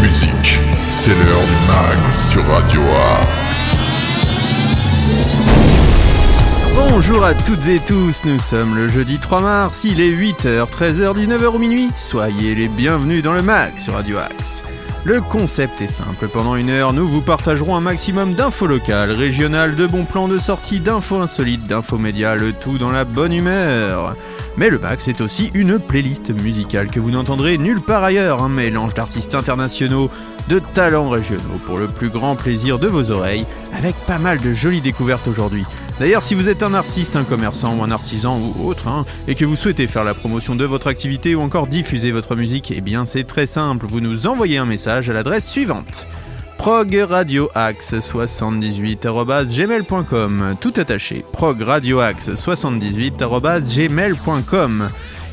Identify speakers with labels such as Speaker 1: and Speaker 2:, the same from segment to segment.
Speaker 1: musique. C'est l'heure du mag sur Radio Axe.
Speaker 2: Bonjour à toutes et tous, nous sommes le jeudi 3 mars, il est 8h, 13h, 19h ou minuit. Soyez les bienvenus dans le mag sur Radio Axe. Le concept est simple, pendant une heure, nous vous partagerons un maximum d'infos locales, régionales, de bons plans de sortie, d'infos insolites, d'infos médias, le tout dans la bonne humeur. Mais le Max est aussi une playlist musicale que vous n'entendrez nulle part ailleurs, un mélange d'artistes internationaux, de talents régionaux pour le plus grand plaisir de vos oreilles, avec pas mal de jolies découvertes aujourd'hui. D'ailleurs, si vous êtes un artiste, un commerçant ou un artisan ou autre, hein, et que vous souhaitez faire la promotion de votre activité ou encore diffuser votre musique, eh bien c'est très simple, vous nous envoyez un message à l'adresse suivante progradioaxe78.gmail.com Tout attaché, progradioaxe78.gmail.com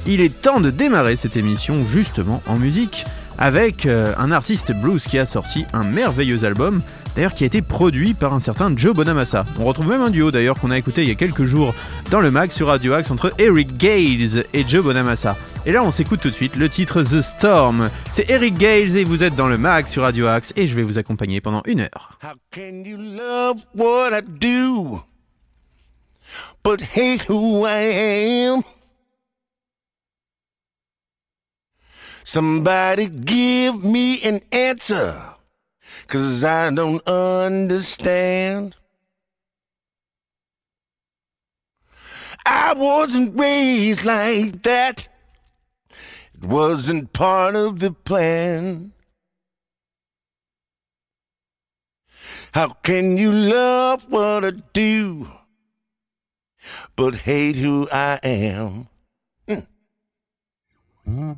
Speaker 2: Il est temps de démarrer cette émission justement en musique avec euh, un artiste blues qui a sorti un merveilleux album, qui a été produit par un certain Joe Bonamassa. On retrouve même un duo d'ailleurs qu'on a écouté il y a quelques jours dans le mag sur Radio Axe entre Eric Gales et Joe Bonamassa. Et là on s'écoute tout de suite le titre The Storm. C'est Eric Gales et vous êtes dans le mag sur Radio Axe et je vais vous accompagner pendant une heure.
Speaker 3: Somebody give me an answer, cause I don't understand. I wasn't raised like that. It wasn't part of the plan. How can you love what I do, but hate who I am? How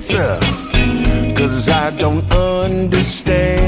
Speaker 3: answer, cause I don't understand.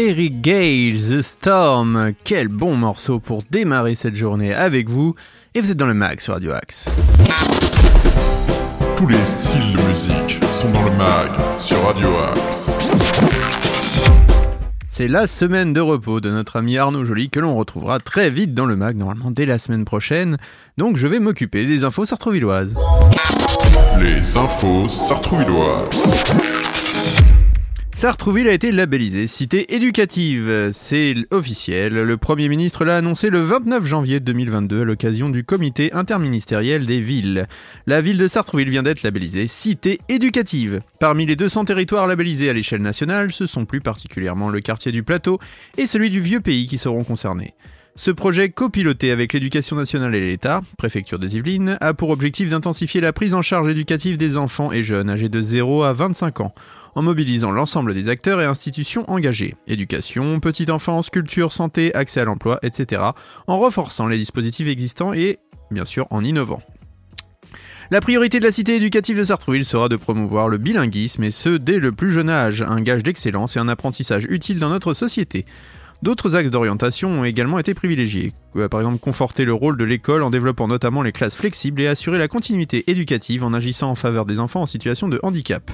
Speaker 2: Eric Gale, The Storm, quel bon morceau pour démarrer cette journée avec vous. Et vous êtes dans le mag sur Radio Axe.
Speaker 1: Tous les styles de musique sont dans le mag sur Radio Axe.
Speaker 2: C'est la semaine de repos de notre ami Arnaud Joly que l'on retrouvera très vite dans le mag, normalement dès la semaine prochaine. Donc je vais m'occuper des infos sartrouvilloises.
Speaker 1: Les infos sartrouvilloises.
Speaker 2: Sartrouville a été labellisée cité éducative. C'est officiel. Le Premier ministre l'a annoncé le 29 janvier 2022 à l'occasion du comité interministériel des villes. La ville de Sartrouville vient d'être labellisée cité éducative. Parmi les 200 territoires labellisés à l'échelle nationale, ce sont plus particulièrement le quartier du Plateau et celui du Vieux Pays qui seront concernés. Ce projet copiloté avec l'éducation nationale et l'État, préfecture des Yvelines, a pour objectif d'intensifier la prise en charge éducative des enfants et jeunes âgés de 0 à 25 ans, en mobilisant l'ensemble des acteurs et institutions engagés, éducation, petite enfance, culture, santé, accès à l'emploi, etc., en renforçant les dispositifs existants et, bien sûr, en innovant. La priorité de la cité éducative de Sartrouville sera de promouvoir le bilinguisme et ce dès le plus jeune âge, un gage d'excellence et un apprentissage utile dans notre société. D'autres axes d'orientation ont également été privilégiés, Euh, par exemple conforter le rôle de l'école en développant notamment les classes flexibles et assurer la continuité éducative en agissant en faveur des enfants en situation de handicap,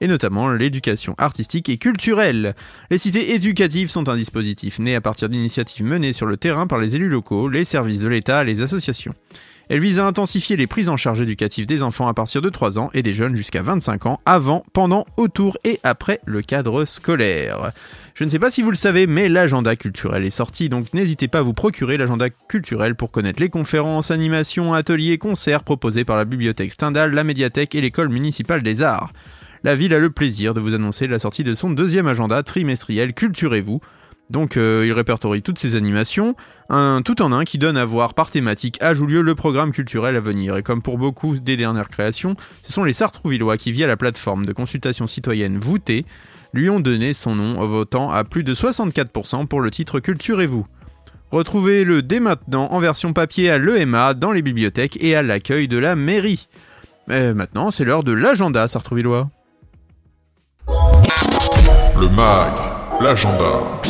Speaker 2: et notamment l'éducation artistique et culturelle. Les cités éducatives sont un dispositif né à partir d'initiatives menées sur le terrain par les élus locaux, les services de l'État les associations. Elle vise à intensifier les prises en charge éducatives des enfants à partir de 3 ans et des jeunes jusqu'à 25 ans, avant, pendant, autour et après le cadre scolaire. Je ne sais pas si vous le savez, mais l'agenda culturel est sorti, donc n'hésitez pas à vous procurer l'agenda culturel pour connaître les conférences, animations, ateliers, concerts proposés par la bibliothèque Stendhal, la médiathèque et l'école municipale des arts. La ville a le plaisir de vous annoncer la sortie de son deuxième agenda trimestriel Culturez-vous. Donc euh, il répertorie toutes ces animations, un tout en un qui donne à voir par thématique âge ou lieu le programme culturel à venir. Et comme pour beaucoup des dernières créations, ce sont les Sartrouvillois qui, via la plateforme de consultation citoyenne Voûtée, lui ont donné son nom en votant à plus de 64% pour le titre Culturez-vous. Retrouvez-le dès maintenant en version papier à l'EMA, dans les bibliothèques et à l'accueil de la mairie. Mais maintenant, c'est l'heure de l'agenda Sartrouvillois.
Speaker 1: Le mag, l'agenda.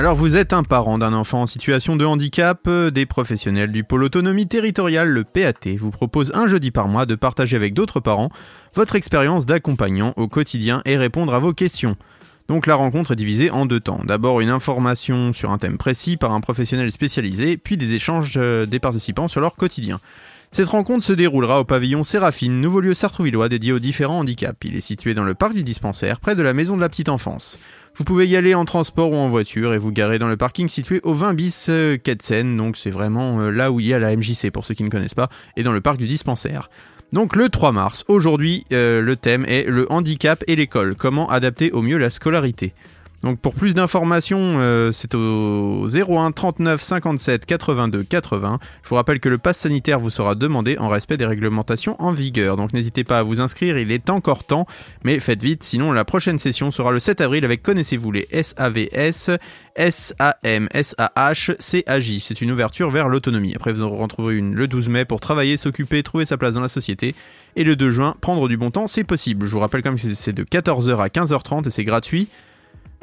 Speaker 2: Alors vous êtes un parent d'un enfant en situation de handicap, des professionnels du pôle autonomie territoriale, le PAT, vous propose un jeudi par mois de partager avec d'autres parents votre expérience d'accompagnant au quotidien et répondre à vos questions. Donc la rencontre est divisée en deux temps. D'abord une information sur un thème précis par un professionnel spécialisé, puis des échanges euh, des participants sur leur quotidien. Cette rencontre se déroulera au pavillon Séraphine, nouveau lieu sartrouvillois dédié aux différents handicaps. Il est situé dans le parc du dispensaire, près de la maison de la petite enfance. Vous pouvez y aller en transport ou en voiture et vous garer dans le parking situé au 20 bis euh, donc c'est vraiment euh, là où il y a la MJC pour ceux qui ne connaissent pas, et dans le parc du dispensaire. Donc le 3 mars, aujourd'hui, euh, le thème est le handicap et l'école. Comment adapter au mieux la scolarité? Donc pour plus d'informations, euh, c'est au 01 39 57 82 80. Je vous rappelle que le pass sanitaire vous sera demandé en respect des réglementations en vigueur. Donc n'hésitez pas à vous inscrire, il est encore temps, mais faites vite, sinon la prochaine session sera le 7 avril avec Connaissez-vous les SAVS, SAM, SAH, CAJ. C'est une ouverture vers l'autonomie. Après vous en retrouverez une le 12 mai pour travailler, s'occuper, trouver sa place dans la société. Et le 2 juin, prendre du bon temps, c'est possible. Je vous rappelle quand même que c'est de 14h à 15h30 et c'est gratuit.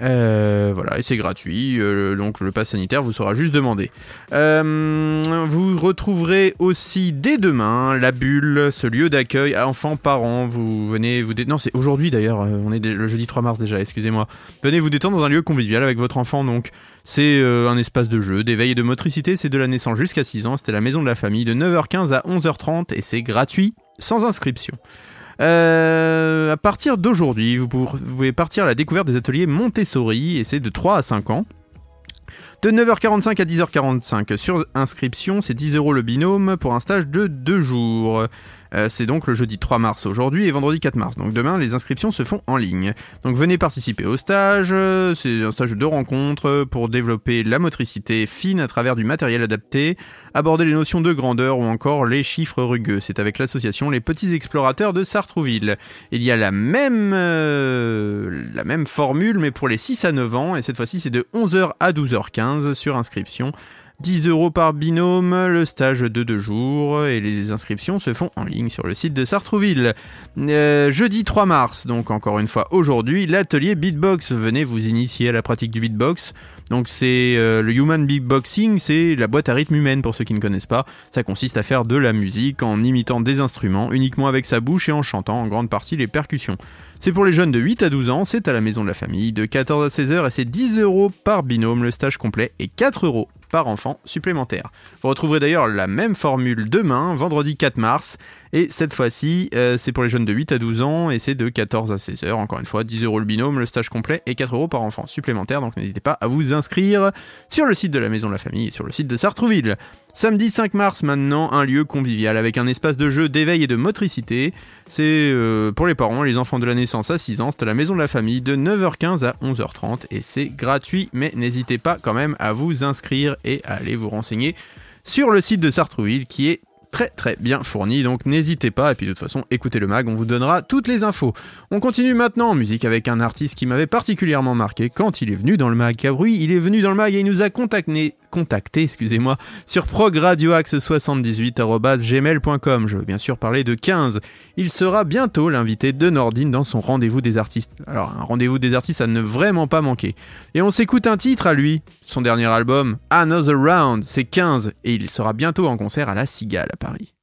Speaker 2: Euh, voilà, et c'est gratuit, euh, donc le pass sanitaire vous sera juste demandé. Euh, vous retrouverez aussi dès demain la bulle, ce lieu d'accueil enfants-parents. Vous venez vous détendre. Non, c'est aujourd'hui d'ailleurs, on est le jeudi 3 mars déjà, excusez-moi. Venez vous détendre dans un lieu convivial avec votre enfant donc. C'est un espace de jeu, d'éveil et de motricité, c'est de la naissance jusqu'à 6 ans, c'était la maison de la famille de 9h15 à 11h30 et c'est gratuit, sans inscription. Euh, à partir d'aujourd'hui, vous pouvez partir à la découverte des ateliers Montessori et c'est de 3 à 5 ans. De 9h45 à 10h45 sur inscription, c'est 10 euros le binôme pour un stage de 2 jours. Euh, c'est donc le jeudi 3 mars aujourd'hui et vendredi 4 mars. Donc demain, les inscriptions se font en ligne. Donc venez participer au stage. C'est un stage de rencontre pour développer la motricité fine à travers du matériel adapté, aborder les notions de grandeur ou encore les chiffres rugueux. C'est avec l'association Les Petits Explorateurs de Sartrouville. Il y a la même, euh, la même formule mais pour les 6 à 9 ans et cette fois-ci c'est de 11h à 12h15 sur inscription. 10 euros par binôme, le stage de deux jours et les inscriptions se font en ligne sur le site de Sartrouville. Euh, jeudi 3 mars, donc encore une fois aujourd'hui, l'atelier beatbox. Venez vous initier à la pratique du beatbox. Donc c'est euh, le human beatboxing, c'est la boîte à rythme humaine pour ceux qui ne connaissent pas. Ça consiste à faire de la musique en imitant des instruments uniquement avec sa bouche et en chantant en grande partie les percussions. C'est pour les jeunes de 8 à 12 ans, c'est à la maison de la famille, de 14 à 16 heures et c'est 10 euros par binôme le stage complet et 4 euros par enfant supplémentaire. Vous retrouverez d'ailleurs la même formule demain, vendredi 4 mars, et cette fois-ci, euh, c'est pour les jeunes de 8 à 12 ans, et c'est de 14 à 16 heures, encore une fois, 10 euros le binôme, le stage complet, et 4 euros par enfant supplémentaire, donc n'hésitez pas à vous inscrire sur le site de la Maison de la Famille et sur le site de Sartrouville. Samedi 5 mars maintenant, un lieu convivial avec un espace de jeu d'éveil et de motricité. C'est euh, pour les parents et les enfants de la naissance à 6 ans, c'est la maison de la famille de 9h15 à 11h30 et c'est gratuit, mais n'hésitez pas quand même à vous inscrire et à aller vous renseigner sur le site de Sartrouville qui est très très bien fourni, donc n'hésitez pas, et puis de toute façon, écoutez le mag, on vous donnera toutes les infos. On continue maintenant en musique avec un artiste qui m'avait particulièrement marqué quand il est venu dans le mag. Car oui, il est venu dans le mag et il nous a contacté, contacté excusez-moi, sur progradioaxe78.gmail.com. Je veux bien sûr parler de 15. Il sera bientôt l'invité de Nordine dans son rendez-vous des artistes. Alors, un rendez-vous des artistes à ne vraiment pas manquer. Et on s'écoute un titre à lui, son dernier album, Another Round, c'est 15, et il sera bientôt en concert à La Cigale Paris.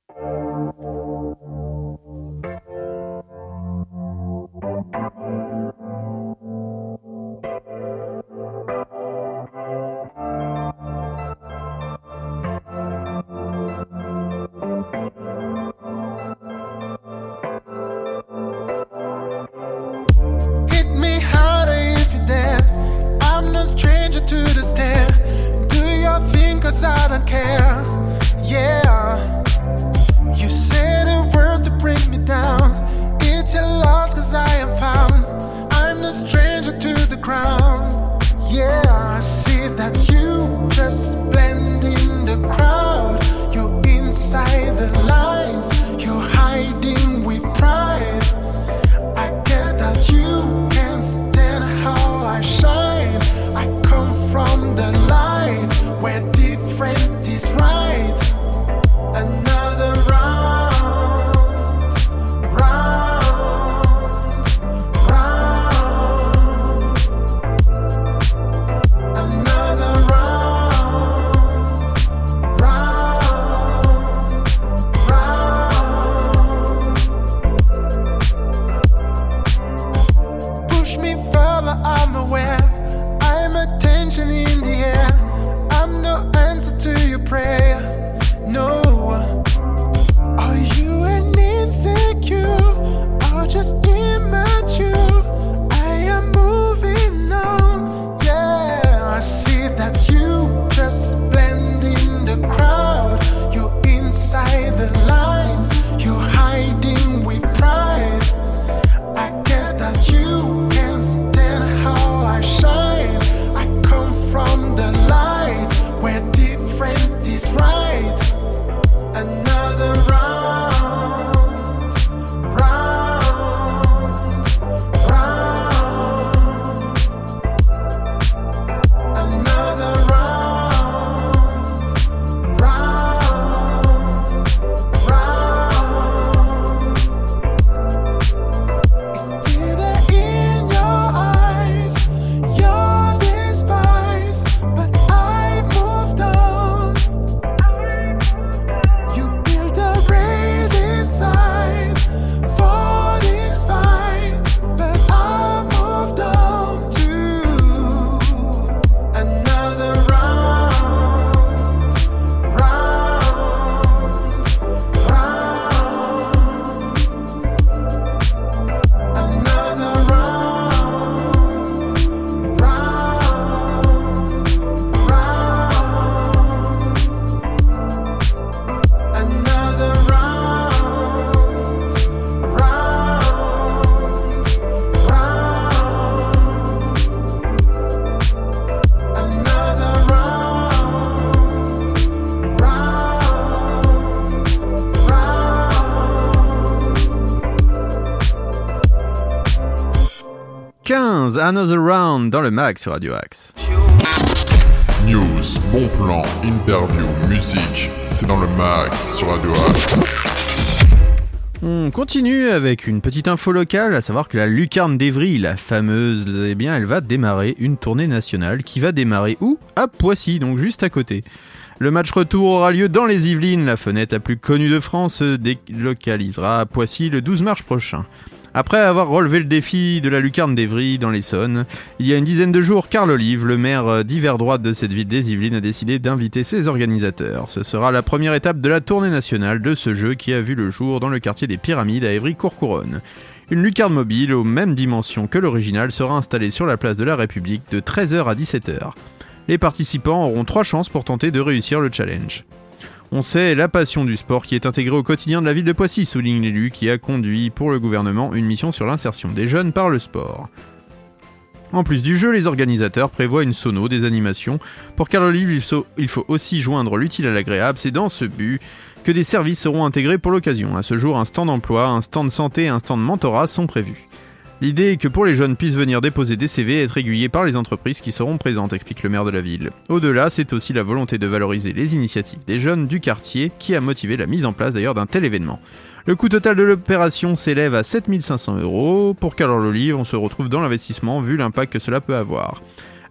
Speaker 2: 15, Another Round dans le mag sur Radio Axe.
Speaker 1: News, bon plan, interview, musique, c'est dans le mag sur Radio Axe.
Speaker 2: On continue avec une petite info locale, à savoir que la Lucarne d'Evry, la fameuse, eh bien, elle va démarrer une tournée nationale qui va démarrer où? À Poissy, donc juste à côté. Le match retour aura lieu dans les Yvelines, la fenêtre la plus connue de France se délocalisera à Poissy le 12 mars prochain. Après avoir relevé le défi de la lucarne d'Evry dans l'Essonne, il y a une dizaine de jours, Carl Olive, le maire d'hiver droite de cette ville des Yvelines, a décidé d'inviter ses organisateurs. Ce sera la première étape de la tournée nationale de ce jeu qui a vu le jour dans le quartier des Pyramides à Évry-Courcouronne. Une lucarne mobile aux mêmes dimensions que l'original sera installée sur la place de la République de 13h à 17h. Les participants auront trois chances pour tenter de réussir le challenge. On sait la passion du sport qui est intégrée au quotidien de la ville de Poissy, souligne l'élu qui a conduit pour le gouvernement une mission sur l'insertion des jeunes par le sport. En plus du jeu, les organisateurs prévoient une sono, des animations. Pour Carl Olive, il faut aussi joindre l'utile à l'agréable. C'est dans ce but que des services seront intégrés pour l'occasion. À ce jour, un stand d'emploi, un stand de santé et un stand mentorat sont prévus. L'idée est que pour les jeunes puissent venir déposer des CV et être aiguillés par les entreprises qui seront présentes, explique le maire de la ville. Au-delà, c'est aussi la volonté de valoriser les initiatives des jeunes du quartier qui a motivé la mise en place d'ailleurs d'un tel événement. Le coût total de l'opération s'élève à 7500 euros. Pour Carole Olive, on se retrouve dans l'investissement vu l'impact que cela peut avoir.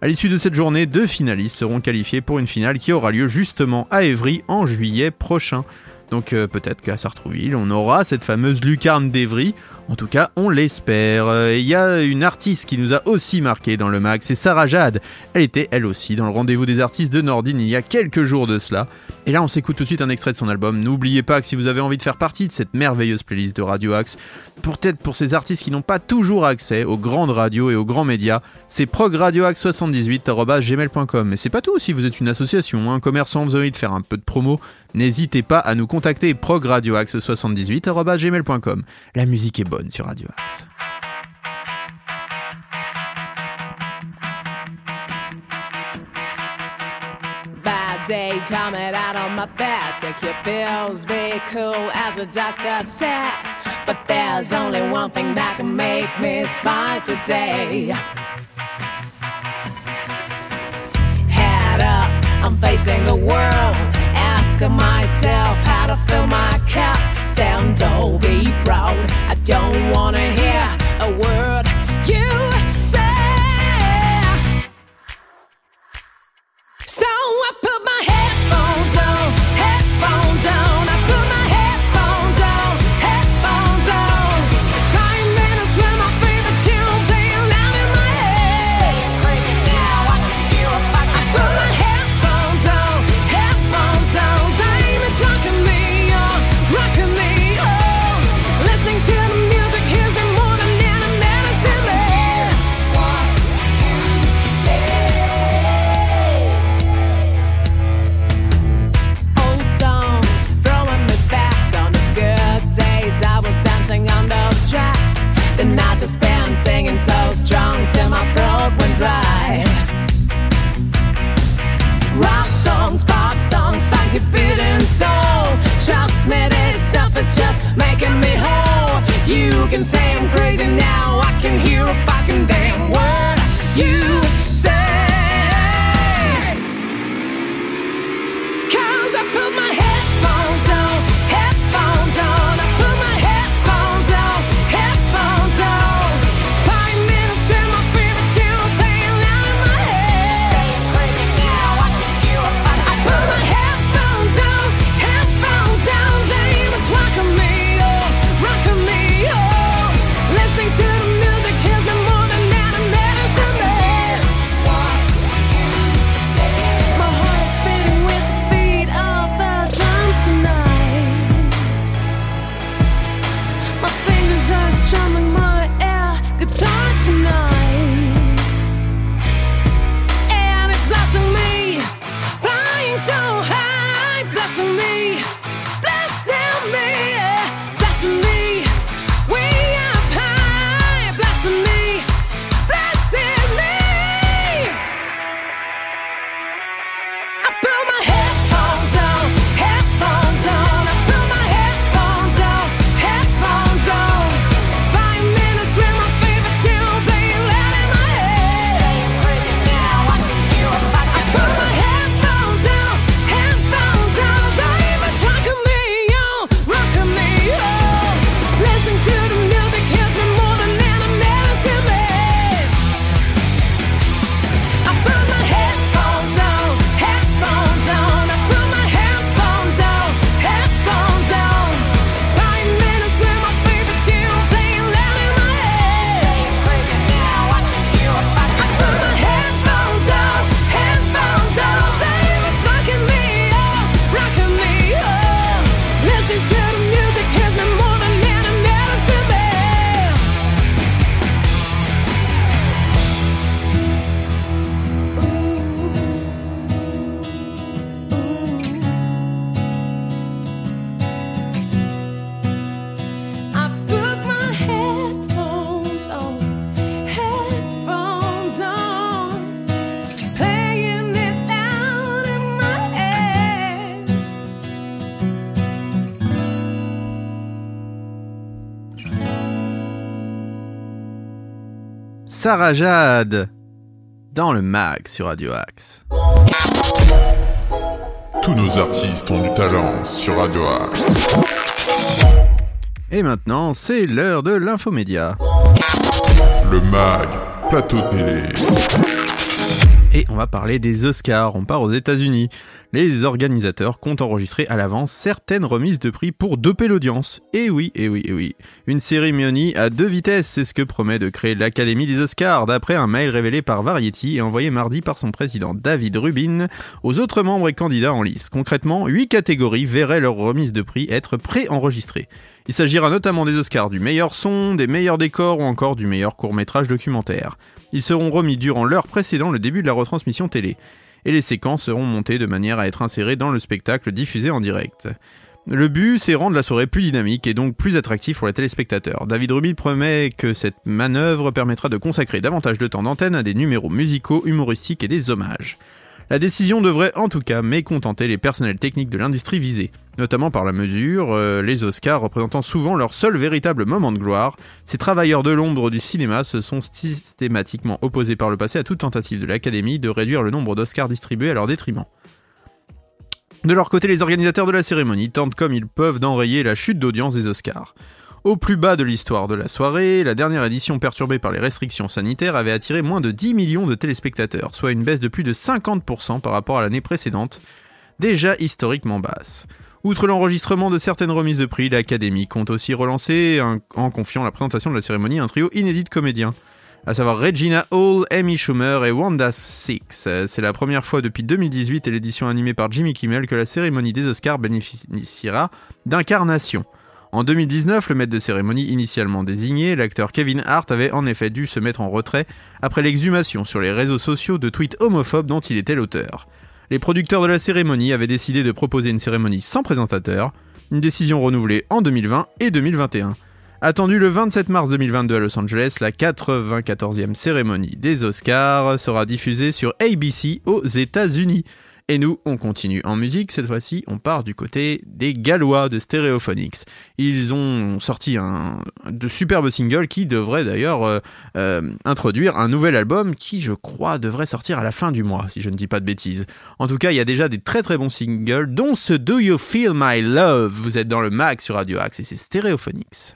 Speaker 2: À l'issue de cette journée, deux finalistes seront qualifiés pour une finale qui aura lieu justement à Évry en juillet prochain. Donc euh, peut-être qu'à Sartrouville, on aura cette fameuse lucarne d'Evry. En tout cas, on l'espère. Euh, il y a une artiste qui nous a aussi marqué dans le mag, c'est Sarah Jade. Elle était elle aussi dans le rendez-vous des artistes de Nordine il y a quelques jours de cela. Et là, on s'écoute tout de suite un extrait de son album. N'oubliez pas que si vous avez envie de faire partie de cette merveilleuse playlist de Radio Axe, peut-être pour ces artistes qui n'ont pas toujours accès aux grandes radios et aux grands médias, c'est progradioaxe78.gmail.com. Mais c'est pas tout, si vous êtes une association, un commerçant, vous avez envie de faire un peu de promo, n'hésitez pas à nous contacter progradioaxe78.gmail.com. La musique est bonne sur Radio Axe.
Speaker 4: Day coming out of my bed. Take your pills, be cool, as the doctor said. But there's only one thing that can make me smile today. Head up, I'm facing the world. Asking myself how to fill my cup. Stand tall, be proud. I don't wanna hear a word
Speaker 2: Sarah Jade dans le mag sur Radio Axe.
Speaker 1: Tous nos artistes ont du talent sur Radio Axe.
Speaker 2: Et maintenant, c'est l'heure de l'infomédia.
Speaker 1: Le mag, plateau télé.
Speaker 2: Et on va parler des Oscars. On part aux États-Unis. Les organisateurs comptent enregistrer à l'avance certaines remises de prix pour doper l'audience. Et oui, et oui, et oui. Une cérémonie à deux vitesses, c'est ce que promet de créer l'Académie des Oscars, d'après un mail révélé par Variety et envoyé mardi par son président David Rubin aux autres membres et candidats en lice. Concrètement, huit catégories verraient leur remise de prix être pré-enregistrées. Il s'agira notamment des Oscars du meilleur son, des meilleurs décors ou encore du meilleur court-métrage documentaire. Ils seront remis durant l'heure précédant le début de la retransmission télé. Et les séquences seront montées de manière à être insérées dans le spectacle diffusé en direct. Le but, c'est rendre la soirée plus dynamique et donc plus attractive pour les téléspectateurs. David Rubin promet que cette manœuvre permettra de consacrer davantage de temps d'antenne à des numéros musicaux, humoristiques et des hommages. La décision devrait en tout cas mécontenter les personnels techniques de l'industrie visée, notamment par la mesure, euh, les Oscars représentant souvent leur seul véritable moment de gloire. Ces travailleurs de l'ombre du cinéma se sont systématiquement opposés par le passé à toute tentative de l'Académie de réduire le nombre d'Oscars distribués à leur détriment. De leur côté, les organisateurs de la cérémonie tentent comme ils peuvent d'enrayer la chute d'audience des Oscars. Au plus bas de l'histoire de la soirée, la dernière édition perturbée par les restrictions sanitaires avait attiré moins de 10 millions de téléspectateurs, soit une baisse de plus de 50% par rapport à l'année précédente, déjà historiquement basse. Outre l'enregistrement de certaines remises de prix, l'Académie compte aussi relancer, en confiant la présentation de la cérémonie un trio inédit de comédiens, à savoir Regina Hall, Amy Schumer et Wanda Six. C'est la première fois depuis 2018 et l'édition animée par Jimmy Kimmel que la cérémonie des Oscars bénéficiera d'incarnation. En 2019, le maître de cérémonie initialement désigné, l'acteur Kevin Hart, avait en effet dû se mettre en retrait après l'exhumation sur les réseaux sociaux de tweets homophobes dont il était l'auteur. Les producteurs de la cérémonie avaient décidé de proposer une cérémonie sans présentateur, une décision renouvelée en 2020 et 2021. Attendue le 27 mars 2022 à Los Angeles, la 94e cérémonie des Oscars sera diffusée sur ABC aux États-Unis. Et nous, on continue en musique. Cette fois-ci, on part du côté des Gallois de Stereophonics. Ils ont sorti un de superbes singles qui devraient d'ailleurs euh, euh, introduire un nouvel album qui, je crois, devrait sortir à la fin du mois, si je ne dis pas de bêtises. En tout cas, il y a déjà des très très bons singles, dont ce Do You Feel My Love. Vous êtes dans le mag sur Radio Axe et c'est Stereophonics.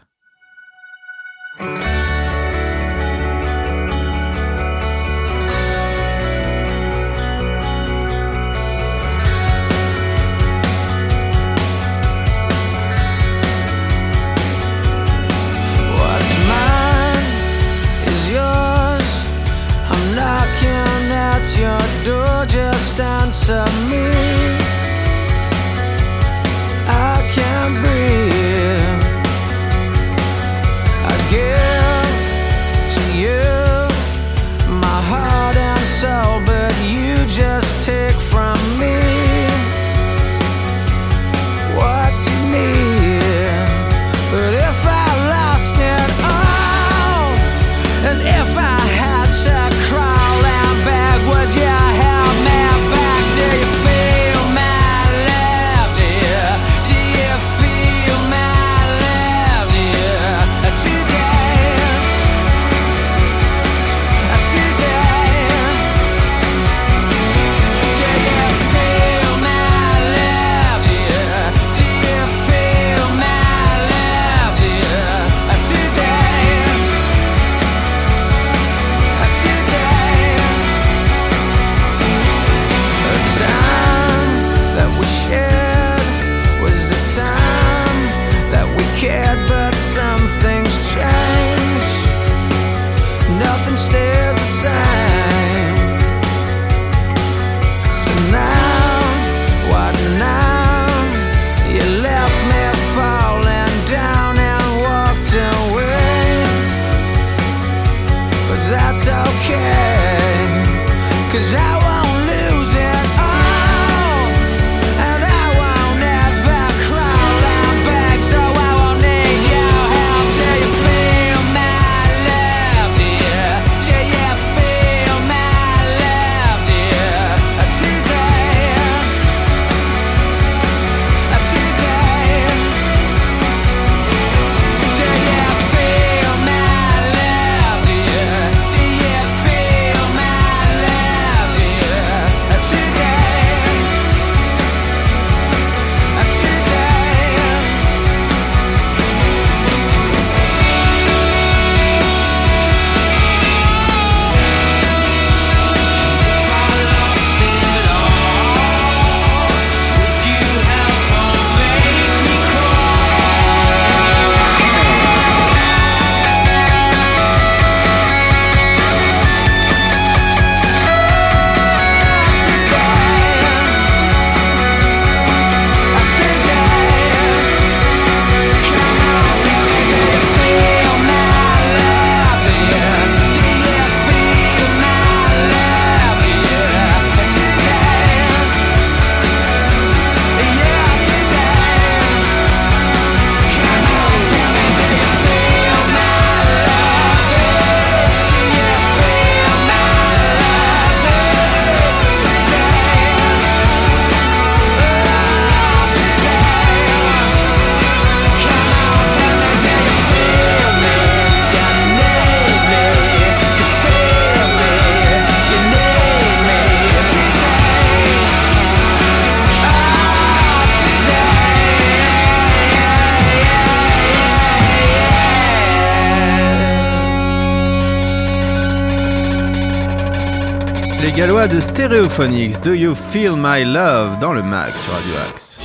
Speaker 2: Les Gallois de Stereophonics, Do You Feel My Love dans le Max sur Radio Axe.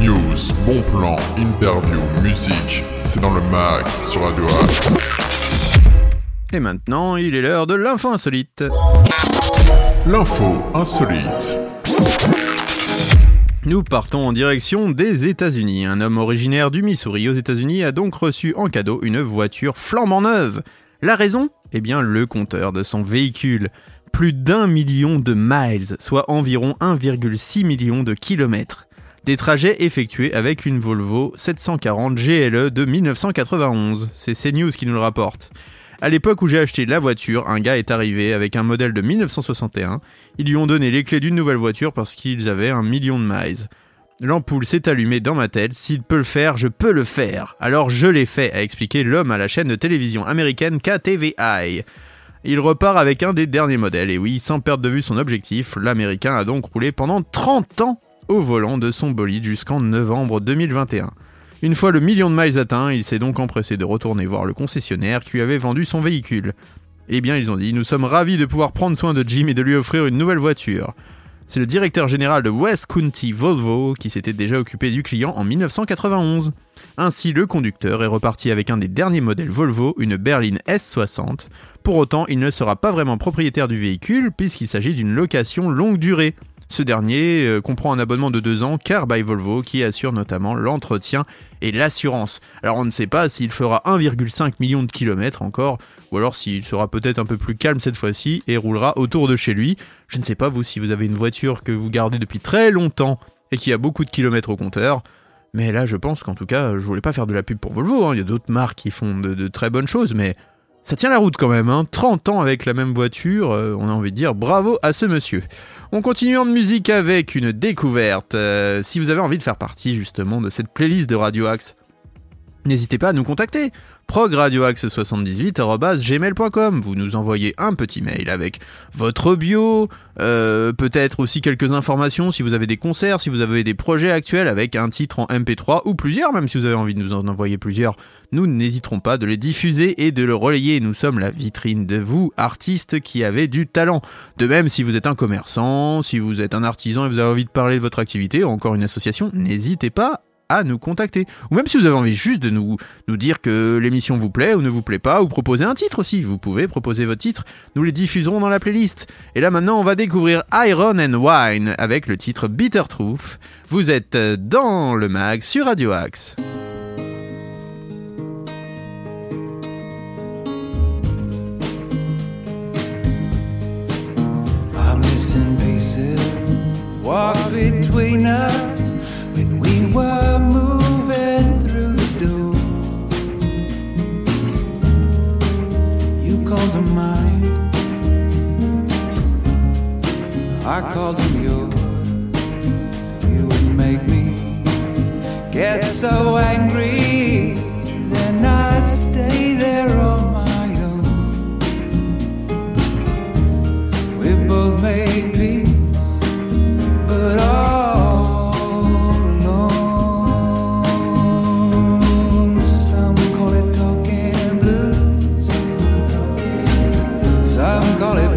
Speaker 1: News, bon plan, interview, musique, c'est dans le mag sur Radio Axe.
Speaker 2: Et maintenant, il est l'heure de l'info insolite.
Speaker 1: L'info insolite.
Speaker 2: Nous partons en direction des États-Unis. Un homme originaire du Missouri aux États-Unis a donc reçu en cadeau une voiture flambant neuve. La raison? Eh bien, le compteur de son véhicule. Plus d'un million de miles, soit environ 1,6 million de kilomètres. Des trajets effectués avec une Volvo 740 GLE de 1991. C'est CNews qui nous le rapporte. À l'époque où j'ai acheté la voiture, un gars est arrivé avec un modèle de 1961. Ils lui ont donné les clés d'une nouvelle voiture parce qu'ils avaient un million de miles. L'ampoule s'est allumée dans ma tête, s'il peut le faire, je peux le faire. Alors je l'ai fait, a expliqué l'homme à la chaîne de télévision américaine KTVI. Il repart avec un des derniers modèles, et oui, sans perdre de vue son objectif, l'américain a donc roulé pendant 30 ans au volant de son bolide jusqu'en novembre 2021. Une fois le million de miles atteint, il s'est donc empressé de retourner voir le concessionnaire qui lui avait vendu son véhicule. Eh bien, ils ont dit Nous sommes ravis de pouvoir prendre soin de Jim et de lui offrir une nouvelle voiture. C'est le directeur général de West County Volvo qui s'était déjà occupé du client en 1991. Ainsi, le conducteur est reparti avec un des derniers modèles Volvo, une berline S60. Pour autant, il ne sera pas vraiment propriétaire du véhicule puisqu'il s'agit d'une location longue durée. Ce dernier euh, comprend un abonnement de 2 ans Car by Volvo qui assure notamment l'entretien et l'assurance. Alors on ne sait pas s'il fera 1,5 million de kilomètres encore, ou alors s'il sera peut-être un peu plus calme cette fois-ci et roulera autour de chez lui. Je ne sais pas vous si vous avez une voiture que vous gardez depuis très longtemps et qui a beaucoup de kilomètres au compteur. Mais là, je pense qu'en tout cas, je voulais pas faire de la pub pour Volvo. hein. Il y a d'autres marques qui font de très bonnes choses, mais ça tient la route quand même. Hein. 30 ans avec la même voiture, euh, on a envie de dire bravo à ce monsieur. On continue en musique avec une découverte. Euh, si vous avez envie de faire partie justement de cette playlist de Radio Axe, n'hésitez pas à nous contacter. progradioaxe78.gmail.com Vous nous envoyez un petit mail avec votre bio, euh, peut-être aussi quelques informations si vous avez des concerts, si vous avez des projets actuels avec un titre en MP3 ou plusieurs, même si vous avez envie de nous en envoyer plusieurs, nous n'hésiterons pas de les diffuser et de le relayer. Nous sommes la vitrine de vous, artistes qui avez du talent. De même, si vous êtes un commerçant, si vous êtes un artisan et vous avez envie de parler de votre activité, ou encore une association, n'hésitez pas à nous contacter. Ou même si vous avez envie juste de nous, nous dire que l'émission vous plaît ou ne vous plaît pas, ou proposer un titre aussi. Vous pouvez proposer votre titre, nous les diffuserons dans la playlist. Et là maintenant, on va découvrir Iron and Wine avec le titre Bitter Truth. Vous êtes dans le mag sur Radio Axe.
Speaker 5: Between us were moving through the door. You called them mine, I called them yours. You would make me get so angry, then I'd stay there on my own. We both made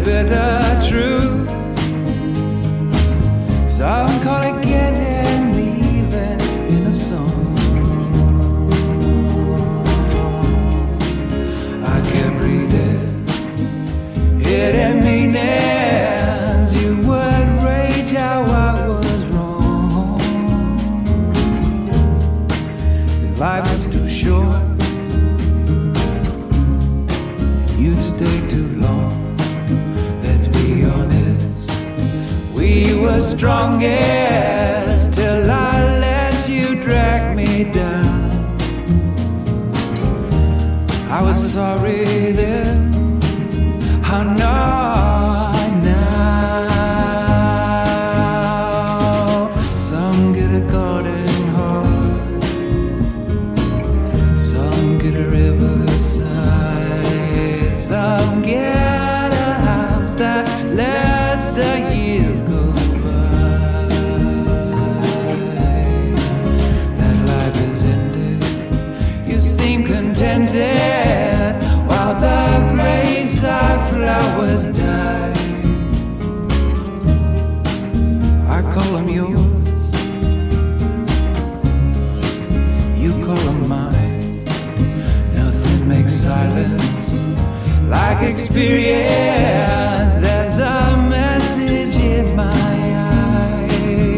Speaker 5: better strongest till I let you drag me down. I was sorry then. Experience. There's a message in my eyes.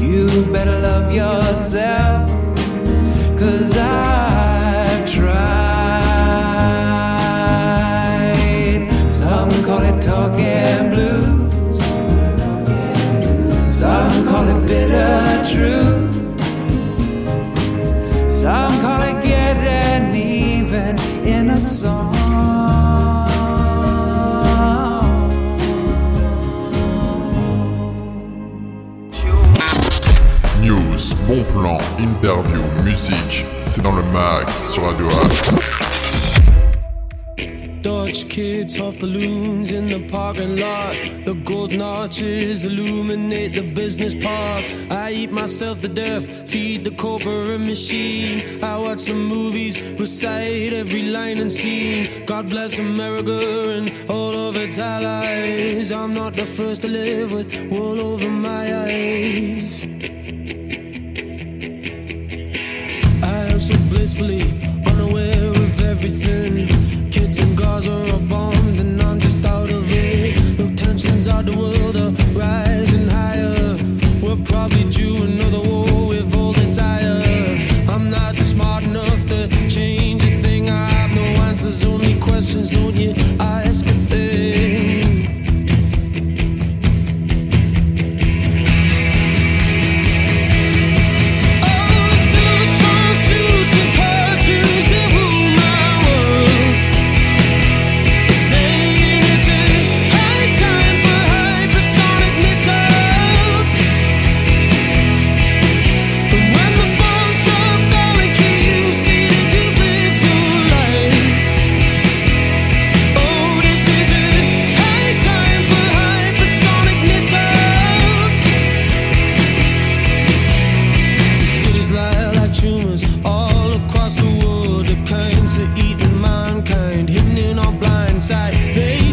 Speaker 5: You better love yourself, cause I've tried. Some call it talking blues, some call it bitter truth. Some call it getting even in a song.
Speaker 1: Interview, musique, c'est dans le mag sur Radio Axe.
Speaker 6: Dodge kids off balloons in the parking lot. The golden arches illuminate the business park. I eat myself to death, feed the corporate machine. I watch some movies, recite every line and scene. God bless America and all of its allies. I'm not the first to live with wool over my eyes. So blissfully unaware of everything. Kids and Gaza are bombed, and I'm just out of it. The tensions of the world are rising higher. We're probably due another war with all desire. I'm not smart enough to change a thing. I have no answers, only questions. Don't you ask a thing?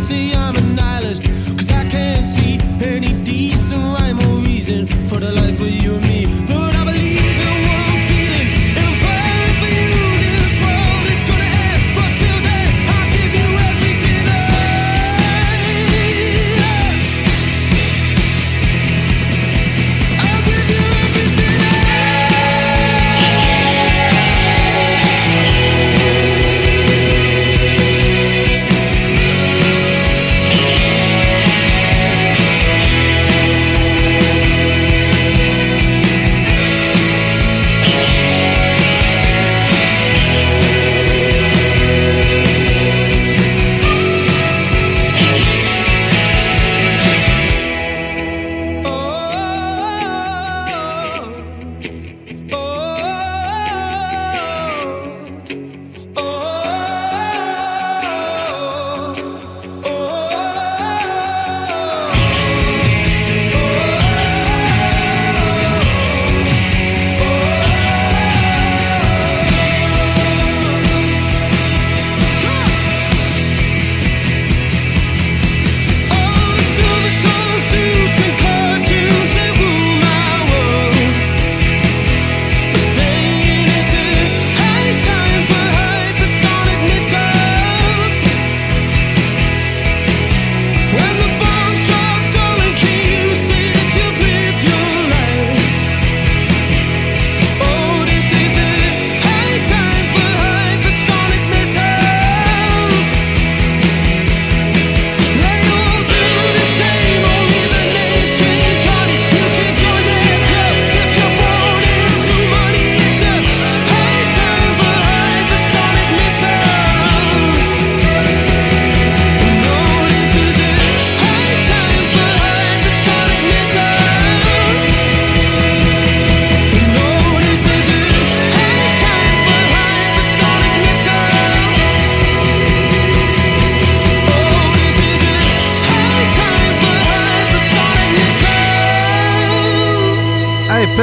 Speaker 6: Say I'm a nihilist,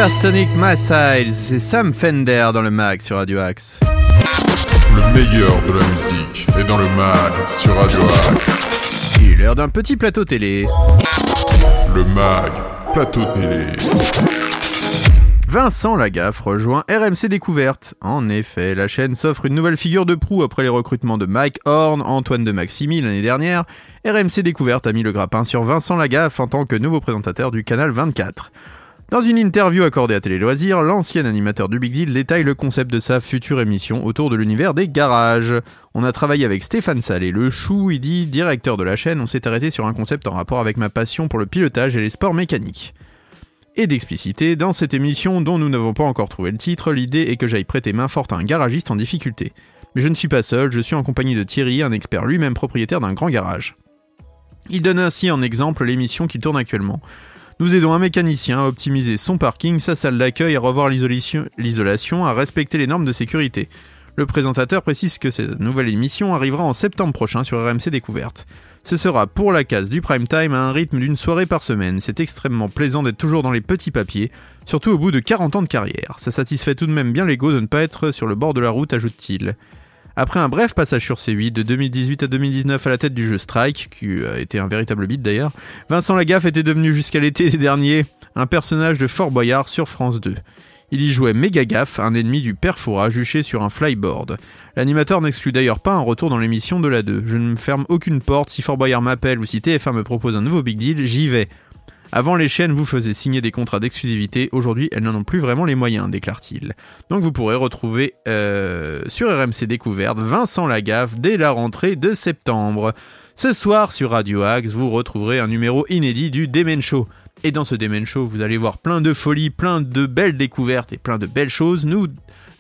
Speaker 6: missiles. Hypersonic Missiles,
Speaker 2: c'est Sam Fender dans le mag sur Radio Axe.
Speaker 1: Le meilleur de la musique est dans le mag sur Radio Axe.
Speaker 2: Il est l'heure d'un petit plateau télé.
Speaker 1: Le mag, plateau télé.
Speaker 2: Vincent Lagaffe rejoint RMC Découverte. En effet, la chaîne s'offre une nouvelle figure de proue après les recrutements de Mike Horn, Antoine de Maximi l'année dernière. RMC Découverte a mis le grappin sur Vincent Lagaffe en tant que nouveau présentateur du canal 24. Dans une interview accordée à Télé Loisirs, l'ancien animateur du Big Deal détaille le concept de sa future émission autour de l'univers des garages. On a travaillé avec Stéphane Salé, le chou, il dit, directeur de la chaîne, on s'est arrêté sur un concept en rapport avec ma passion pour le pilotage et les sports mécaniques et d'expliciter, dans cette émission dont nous n'avons pas encore trouvé le titre, l'idée est que j'aille prêter main forte à un garagiste en difficulté. Mais je ne suis pas seul, je suis en compagnie de Thierry, un expert lui-même propriétaire d'un grand garage. Il donne ainsi en exemple l'émission qu'il tourne actuellement. Nous aidons un mécanicien à optimiser son parking, sa salle d'accueil, à revoir l'isolation, à respecter les normes de sécurité. Le présentateur précise que cette nouvelle émission arrivera en septembre prochain sur RMC Découverte. Ce sera pour la case du prime time à un rythme d'une soirée par semaine. C'est extrêmement plaisant d'être toujours dans les petits papiers, surtout au bout de 40 ans de carrière. Ça satisfait tout de même bien l'ego de ne pas être sur le bord de la route, ajoute-t-il. Après un bref passage sur C8 de 2018 à 2019 à la tête du jeu Strike, qui a été un véritable beat d'ailleurs, Vincent Lagaffe était devenu jusqu'à l'été dernier un personnage de Fort Boyard sur France 2. Il y jouait Méga Gaffe, un ennemi du père Fouras juché sur un flyboard. L'animateur n'exclut d'ailleurs pas un retour dans l'émission de la 2. Je ne me ferme aucune porte, si Fort Boyard m'appelle ou si TF1 me propose un nouveau big deal, j'y vais. Avant, les chaînes vous faisaient signer des contrats d'exclusivité, aujourd'hui elles n'en ont plus vraiment les moyens, déclare-t-il. Donc vous pourrez retrouver euh, sur RMC Découverte Vincent Lagaffe dès la rentrée de septembre. Ce soir sur Radio Axe, vous retrouverez un numéro inédit du Demen Show. Et dans ce Demen Show, vous allez voir plein de folies, plein de belles découvertes et plein de belles choses. Nous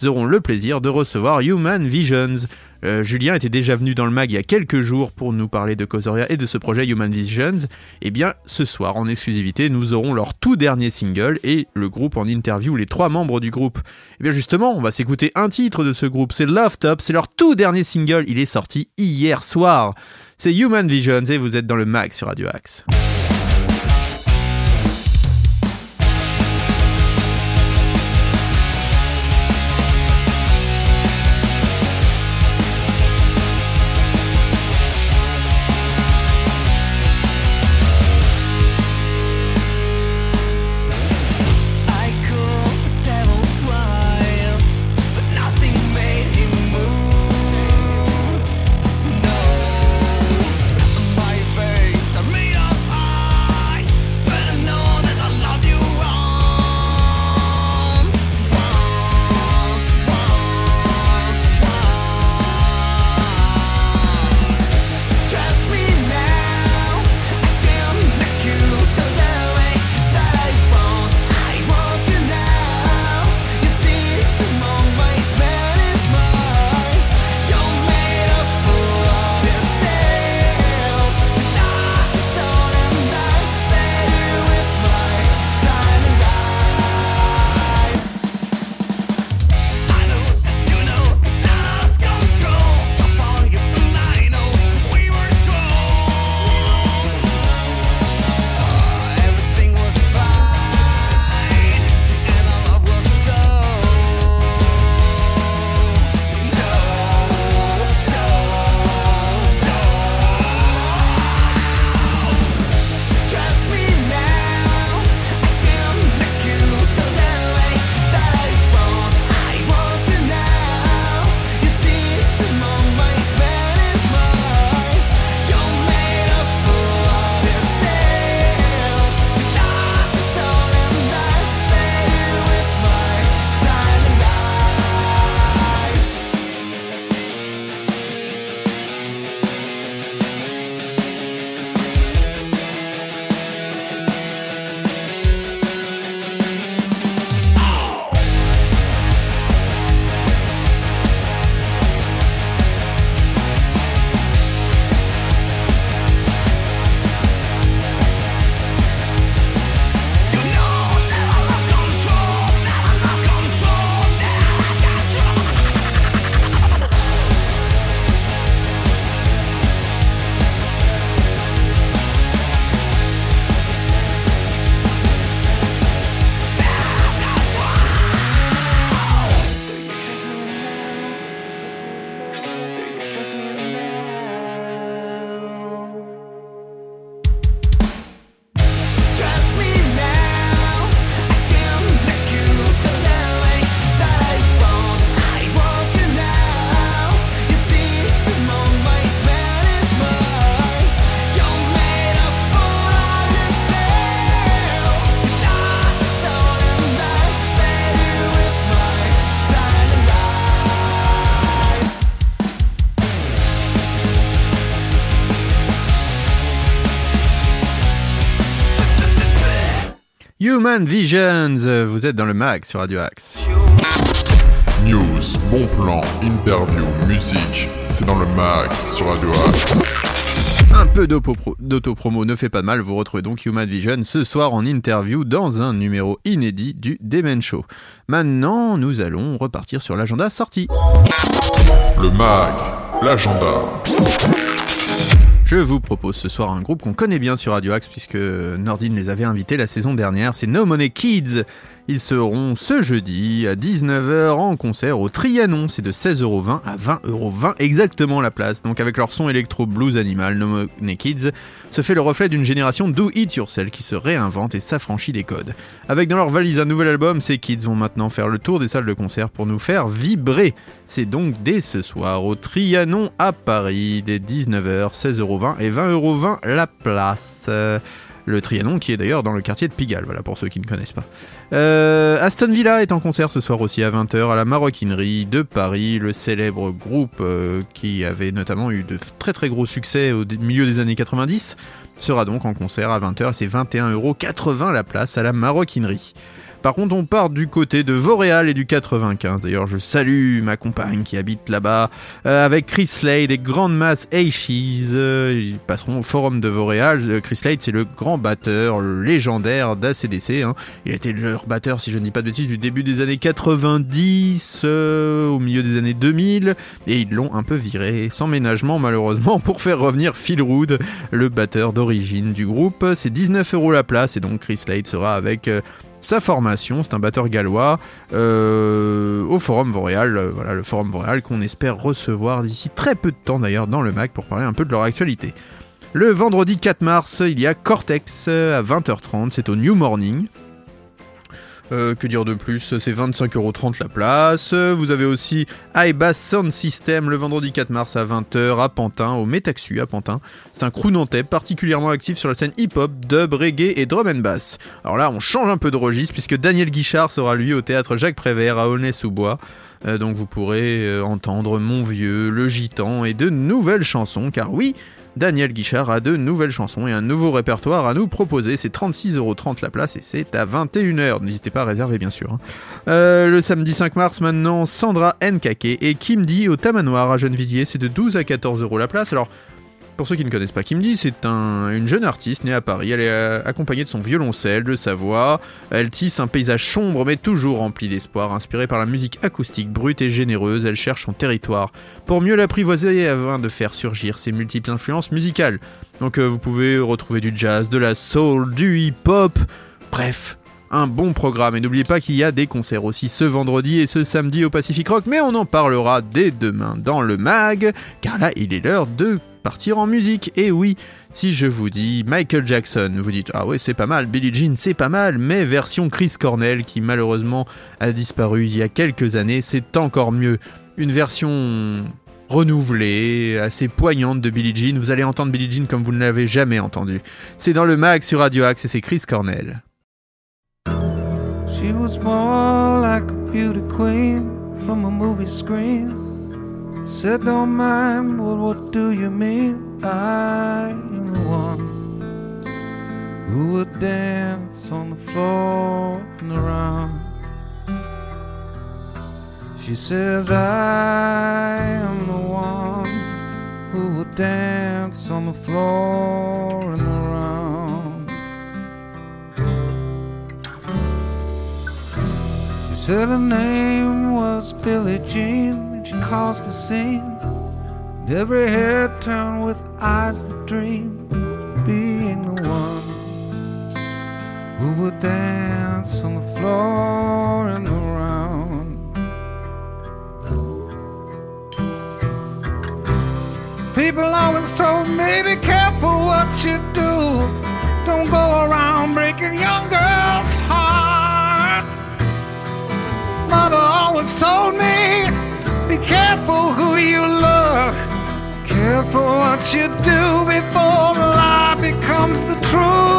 Speaker 2: aurons le plaisir de recevoir Human Visions. Euh, Julien était déjà venu dans le mag il y a quelques jours pour nous parler de Causoria et de ce projet Human Visions. Et bien, ce soir, en exclusivité, nous aurons leur tout dernier single et le groupe en interview, les trois membres du groupe. Et bien justement, on va s'écouter un titre de ce groupe, c'est Love Top, c'est leur tout dernier single, il est sorti hier soir. C'est Human Visions et vous êtes dans le mag sur Radio Axe. Human Visions, vous êtes dans le mag sur Radio Axe.
Speaker 1: News, bon plan, interview, musique, c'est dans le mag sur Radio Axe.
Speaker 2: Un peu d'autopro- d'autopromo ne fait pas de mal, vous retrouvez donc Human Vision ce soir en interview dans un numéro inédit du Demen Show. Maintenant, nous allons repartir sur l'agenda sorti.
Speaker 1: Le mag, l'agenda.
Speaker 2: Je vous propose ce soir un groupe qu'on connaît bien sur Radio Axe puisque Nordine les avait invités la saison dernière, c'est No Money Kids. Ils seront ce jeudi à 19h en concert au Trianon, c'est de 16,20€ à 20,20€ exactement la place. Donc avec leur son électro blues animal, No Kids se fait le reflet d'une génération do it yourself qui se réinvente et s'affranchit des codes. Avec dans leur valise un nouvel album, ces kids vont maintenant faire le tour des salles de concert pour nous faire vibrer. C'est donc dès ce soir au Trianon à Paris, dès 19h, 16,20€ et 20,20€ la place. Le Trianon qui est d'ailleurs dans le quartier de Pigalle, voilà pour ceux qui ne connaissent pas. Euh, Aston Villa est en concert ce soir aussi à 20h à la Maroquinerie de Paris, le célèbre groupe euh, qui avait notamment eu de très très gros succès au milieu des années 90 sera donc en concert à 20h, c'est 21,80€ la place à la Maroquinerie. Par contre, on part du côté de Vauréal et du 95. D'ailleurs, je salue ma compagne qui habite là-bas, euh, avec Chris Slade et Grande Masse Ashes. Euh, ils passeront au forum de Vauréal. Euh, Chris Slade, c'est le grand batteur légendaire d'ACDC. Hein. Il a été leur batteur, si je ne dis pas de bêtises, du début des années 90 euh, au milieu des années 2000. Et ils l'ont un peu viré, sans ménagement malheureusement, pour faire revenir Phil Rood, le batteur d'origine du groupe. C'est 19 euros la place et donc Chris Slade sera avec... sa formation, c'est un batteur gallois, euh, au Forum Boréal, euh, voilà le Forum Boréal qu'on espère recevoir d'ici très peu de temps d'ailleurs dans le MAC pour parler un peu de leur actualité. Le vendredi 4 mars, il y a Cortex euh, à 20h30, c'est au New Morning. Euh, que dire de plus? C'est 25,30€ la place. Vous avez aussi iBass Sound System le vendredi 4 mars à 20h à Pantin, au Metaxu à Pantin. C'est un crew nantais particulièrement actif sur la scène hip-hop, dub, reggae et drum and bass. Alors là, on change un peu de registre puisque Daniel Guichard sera lui au théâtre Jacques Prévert à Aulnay-sous-Bois. Euh, donc vous pourrez euh, entendre Mon Vieux, Le Gitan et de nouvelles chansons, car oui, Daniel Guichard a de nouvelles chansons et un nouveau répertoire à nous proposer. C'est 36,30€ la place et c'est à 21h. N'hésitez pas à réserver bien sûr. hein. Euh, le samedi 5 mars maintenant, Sandra Nkake et Kim Di au Tamanoir à Gennevilliers. C'est de 12 à 14 euros la place. Alors, pour ceux qui ne connaissent pas Kim Di, c'est un- une jeune artiste née à Paris. Elle est euh, accompagnée de son violoncelle, de sa voix. Elle tisse un paysage sombre mais toujours rempli d'espoir. Inspirée par la musique acoustique brute et généreuse, elle cherche son territoire pour mieux l'apprivoiser afin de faire surgir ses multiples influences musicales. Donc euh, vous pouvez retrouver du jazz, de la soul, du hip-hop, bref. Un bon programme et n'oubliez pas qu'il y a des concerts aussi ce vendredi et ce samedi au Pacific Rock mais on en parlera dès demain dans le mag car là il est l'heure de partir en musique et oui si je vous dis Michael Jackson vous dites ah ouais c'est pas mal Billie Jean c'est pas mal mais version Chris Cornell qui malheureusement a disparu il y a quelques années c'est encore mieux une version renouvelée, assez poignante de Billie Jean. Vous allez entendre Billie Jean comme vous ne l'avez jamais entendu. C'est dans le mag sur Radio Axe et c'est Chris Cornell.
Speaker 7: Said, Don't mind, well, what do you mean? I am the one who would dance on the floor and around. She says, I am the one who would dance on the floor and around. She said her name was Billie Jean, and she caused a scene. And every head turned with eyes that dream, being the one who would dance on the floor and around. People always told me, be careful what you do. Don't go around breaking young girls' hearts. Mother always told me, be careful who you love. Careful what you do before the lie becomes the truth.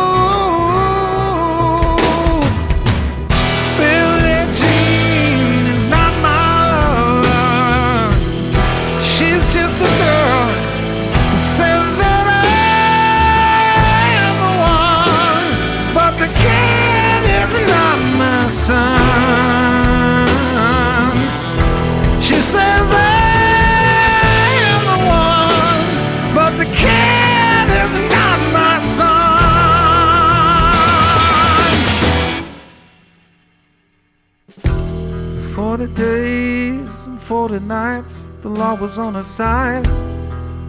Speaker 7: 40 nights, the law was on her side.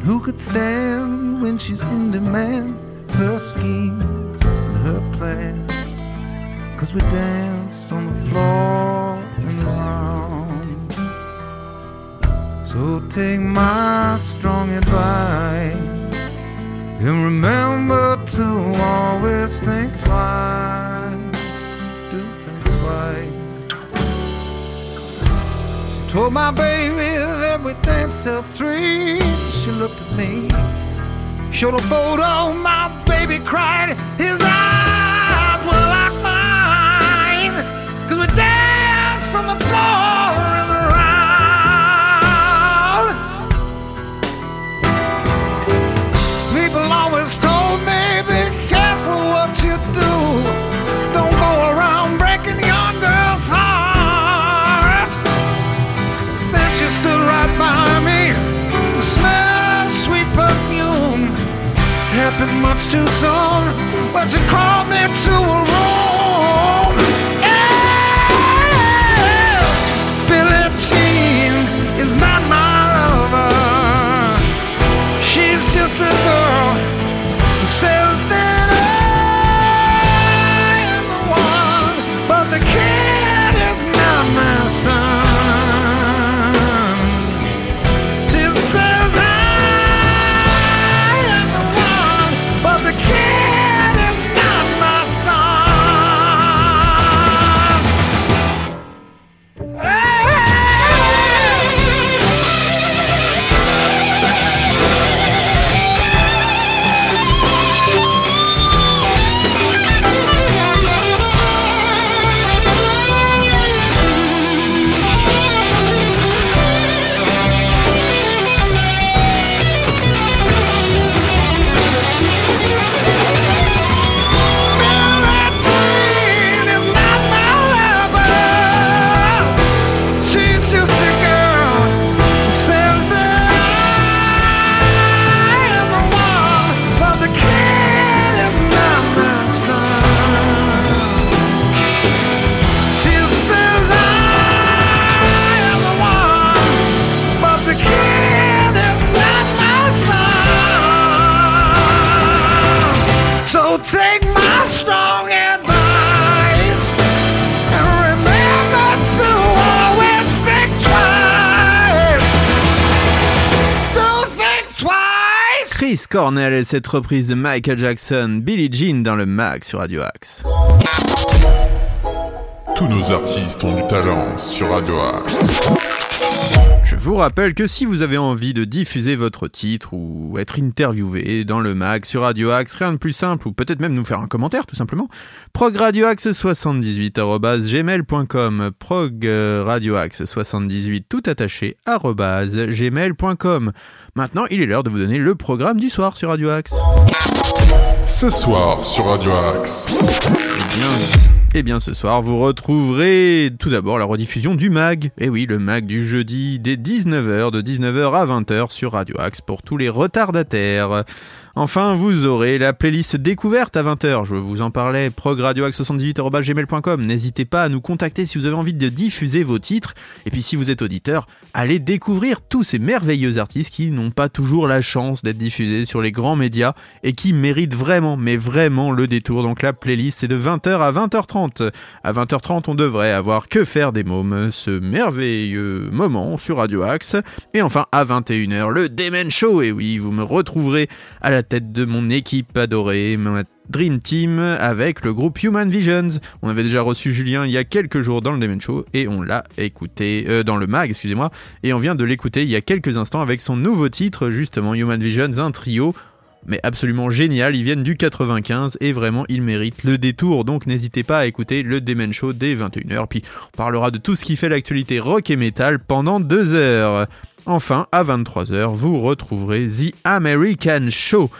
Speaker 7: Who could stand when she's in demand? Her schemes and her plans. Cause we danced on the floor and around. So take my strong advice and remember to always think twice. Do think twice. Told my baby that we danced till three. She looked at me, showed a photo. My baby cried. His eyes were like mine. Cause we danced on the floor too soon, but you called me to a room.
Speaker 2: Cornell et cette reprise de Michael Jackson, Billie Jean dans le mag sur Radio Axe.
Speaker 1: Tous nos artistes ont du talent sur Radio Axe.
Speaker 2: Je vous rappelle que si vous avez envie de diffuser votre titre ou être interviewé dans le mag sur Radio Axe, rien de plus simple, ou peut-être même nous faire un commentaire tout simplement, progradioaxe78.gmail.com progradioaxe78 tout attaché gmail.com Maintenant, il est l'heure de vous donner le programme du soir sur Radio Axe.
Speaker 1: Ce soir sur Radio Axe.
Speaker 2: Eh bien, eh bien, ce soir, vous retrouverez tout d'abord la rediffusion du MAG. Eh oui, le MAG du jeudi dès 19h, de 19h à 20h sur Radio Axe pour tous les retardataires. Enfin, vous aurez la playlist découverte à 20h. Je vous en parlais, progradioaxe78.gmail.com. N'hésitez pas à nous contacter si vous avez envie de diffuser vos titres. Et puis, si vous êtes auditeur, allez découvrir tous ces merveilleux artistes qui n'ont pas toujours la chance d'être diffusés sur les grands médias et qui méritent vraiment, mais vraiment le détour. Donc, la playlist, c'est de 20h à 20h30. À 20h30, on devrait avoir Que faire des mômes, ce merveilleux moment sur Radio Axe. Et enfin, à 21h, le Demen Show. Et oui, vous me retrouverez à la tête de mon équipe adorée, ma Dream Team avec le groupe Human Visions. On avait déjà reçu Julien il y a quelques jours dans le Demon Show et on l'a écouté euh, dans le mag, excusez-moi, et on vient de l'écouter il y a quelques instants avec son nouveau titre justement Human Visions, un trio mais absolument génial, ils viennent du 95 et vraiment ils méritent le détour, donc n'hésitez pas à écouter le Demon Show dès 21h, puis on parlera de tout ce qui fait l'actualité rock et metal pendant deux heures. Enfin, à 23h, vous retrouverez The American Show,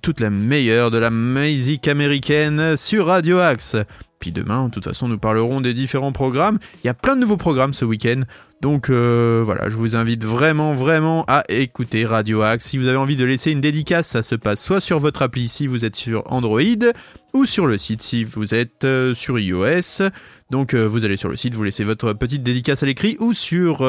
Speaker 2: toute la meilleure de la musique américaine sur Radio Axe. Puis demain, de toute façon, nous parlerons des différents programmes. Il y a plein de nouveaux programmes ce week-end. Donc euh, voilà, je vous invite vraiment, vraiment à écouter Radio Axe. Si vous avez envie de laisser une dédicace, ça se passe soit sur votre appli si vous êtes sur Android, ou sur le site si vous êtes euh, sur iOS. Donc euh, vous allez sur le site, vous laissez votre petite dédicace à l'écrit, ou sur...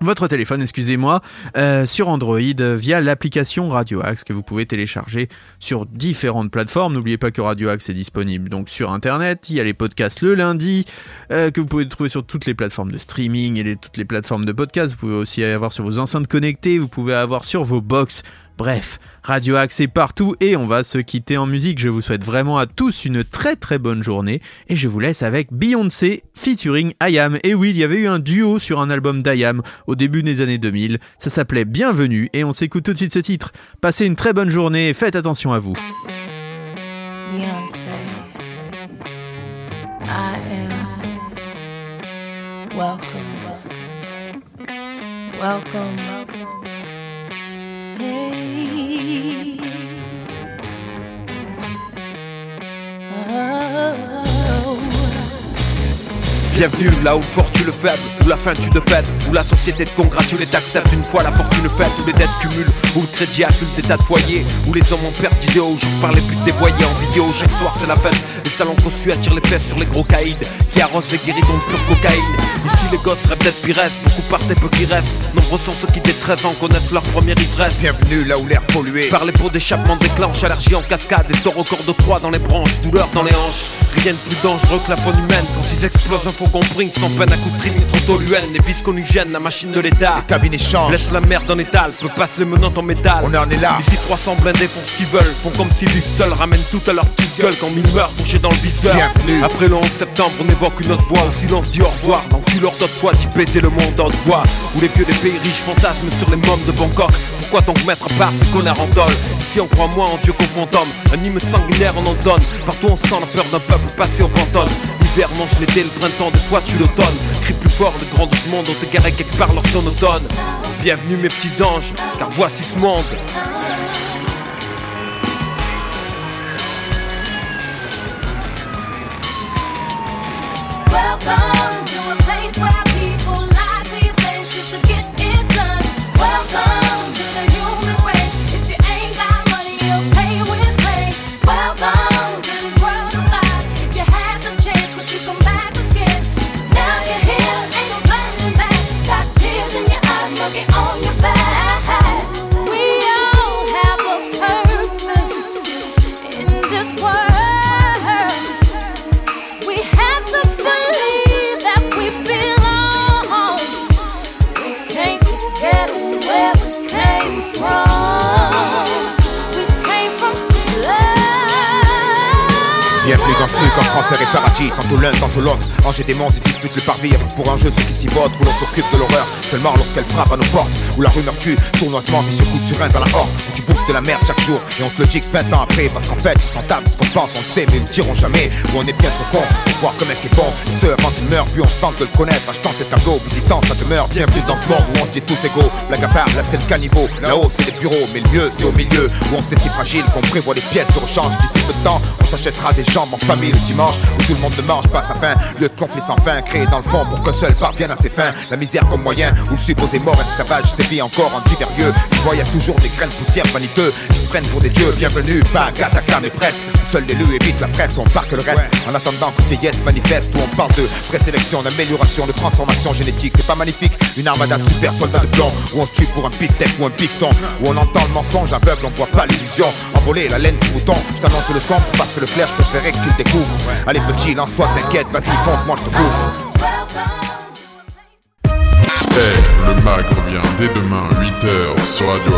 Speaker 2: votre téléphone, excusez-moi, euh, sur Android via l'application Radio Axe que vous pouvez télécharger sur différentes plateformes. N'oubliez pas que Radio Axe est disponible donc sur Internet. Il y a les podcasts le lundi euh, que vous pouvez trouver sur toutes les plateformes de streaming et toutes les plateformes de podcasts. Vous pouvez aussi avoir sur vos enceintes connectées. Vous pouvez avoir sur vos box. Bref, Radio Axe est partout et on va se quitter en musique. Je vous souhaite vraiment à tous une très très bonne journée et je vous laisse avec Beyoncé featuring IAM. Et oui, il y avait eu un duo sur un album d'IAM au début des années 2000. Ça s'appelait Bienvenue et on s'écoute tout de suite ce titre. Passez une très bonne journée et faites attention à vous.
Speaker 4: love.
Speaker 8: Bienvenue là où fort tue le faible, où la fin tue de fête, où la société te congratule et t'accepte une fois la fortune faite, où les dettes cumulent, où le crédit accule des tas de foyers, où les hommes ont perdu d'idéaux, jour par les buts dévoyés en vidéo, chaque soir c'est la fête, les salons conçus attirent les fesses sur les gros caïds, qui arrosent les guéridons de pure cocaïne. Ici les gosses rêvent d'être pires, beaucoup partent et peu qui restent, nombreux sont ceux qui dès 13 ans connaissent leur première ivresse.
Speaker 9: Bienvenue là où l'air pollué.
Speaker 8: Par les pots d'échappement déclenche allergie en cascade Et taureaux corps de croix dans les branches, douleur dans les hanches Rien de plus dangereux que la faune humaine Quand ils explosent un faux compris sans peine à coup de Trop toluène, les vis qu'on gêne, la machine de l'état.
Speaker 9: Cabinet change.
Speaker 8: Laisse la merde en étal, peut passer les menottes en métal.
Speaker 9: On en est là.
Speaker 8: Ici 300 blindés font ce qu'ils veulent. Font comme s'ils vivent seuls, ramènent tout à leur petite gueule. Quand mille meurent touchés dans le viseur.
Speaker 9: Bienvenue.
Speaker 8: Après le 11 septembre on évoque une autre voix. Au silence dit au revoir, dans leur d'autres fois D'y baiser le monde en voix. Où les vieux des pays riches fantasment sur les mômes de Bangkok Pourquoi donc mettre à part ces connards en dol Ici on croit moins en Dieu qu'au fantôme Un hymne sanguinaire on en donne. Partout on sent la peur d'un peuple passé au pantone. L'hiver mange l'été, le printemps, des fois tu l'automne Crie plus fort, le grand douce monde ont égaré quelque part leur sonotone Bienvenue mes petits anges, car voici ce monde.
Speaker 4: Welcome
Speaker 9: lorsqu'elle frappe à nos portes. Où la rumeur tue, sournoisement, mais se coup de surin dans la horde. Où tu bouffes de la merde chaque jour et on te le dit que 20 ans après, parce qu'en fait, ils s'en tapent, on le sait, mais ils ne diront jamais. Où on est bien trop con pour voir comme mec est bon. Ce avant qu'il meure, puis on se tente de le connaître, achetant ces tableaux, visitant sa demeure. Bienvenue dans ce monde où on se dit tous égaux. Blague à part, là c'est le caniveau. Là-haut, c'est les bureaux, mais le mieux, c'est au milieu. Où on sait si fragile qu'on prévoit des pièces de rechange. D'ici peu de temps, on s'achètera des jambes en famille le dimanche. Où tout le monde ne mange pas sa faim. Lieu de conflit sans fin, créé dans le fond pour qu'un seul parvienne à ses fins. La misère comme moyen, où le supposé mort esclavage sévit encore en divers lieux. Tu vois, y a toujours des graines de poussière vaniteux qui se prennent pour des dieux. Bienvenue, pas mais presque. Seul l'élu évite la presse, on parque le reste. En attendant que vieillesse manifeste, où on parle de présélection, d'amélioration, de transformation génétique. C'est pas magnifique, une armada de super soldats de plomb. Où on se tue pour un pic-tech ou un picton. Où on entend le mensonge aveugle, on voit pas l'illusion. Envoler la laine du bouton, je t'annonce le son parce que le clair, je préférais que tu le découvres. Allez petit, lance-toi, t'inquiète, vas-y, fonce, moi je te couvre.
Speaker 1: Eh, le mag revient dès demain 8h sur Radio.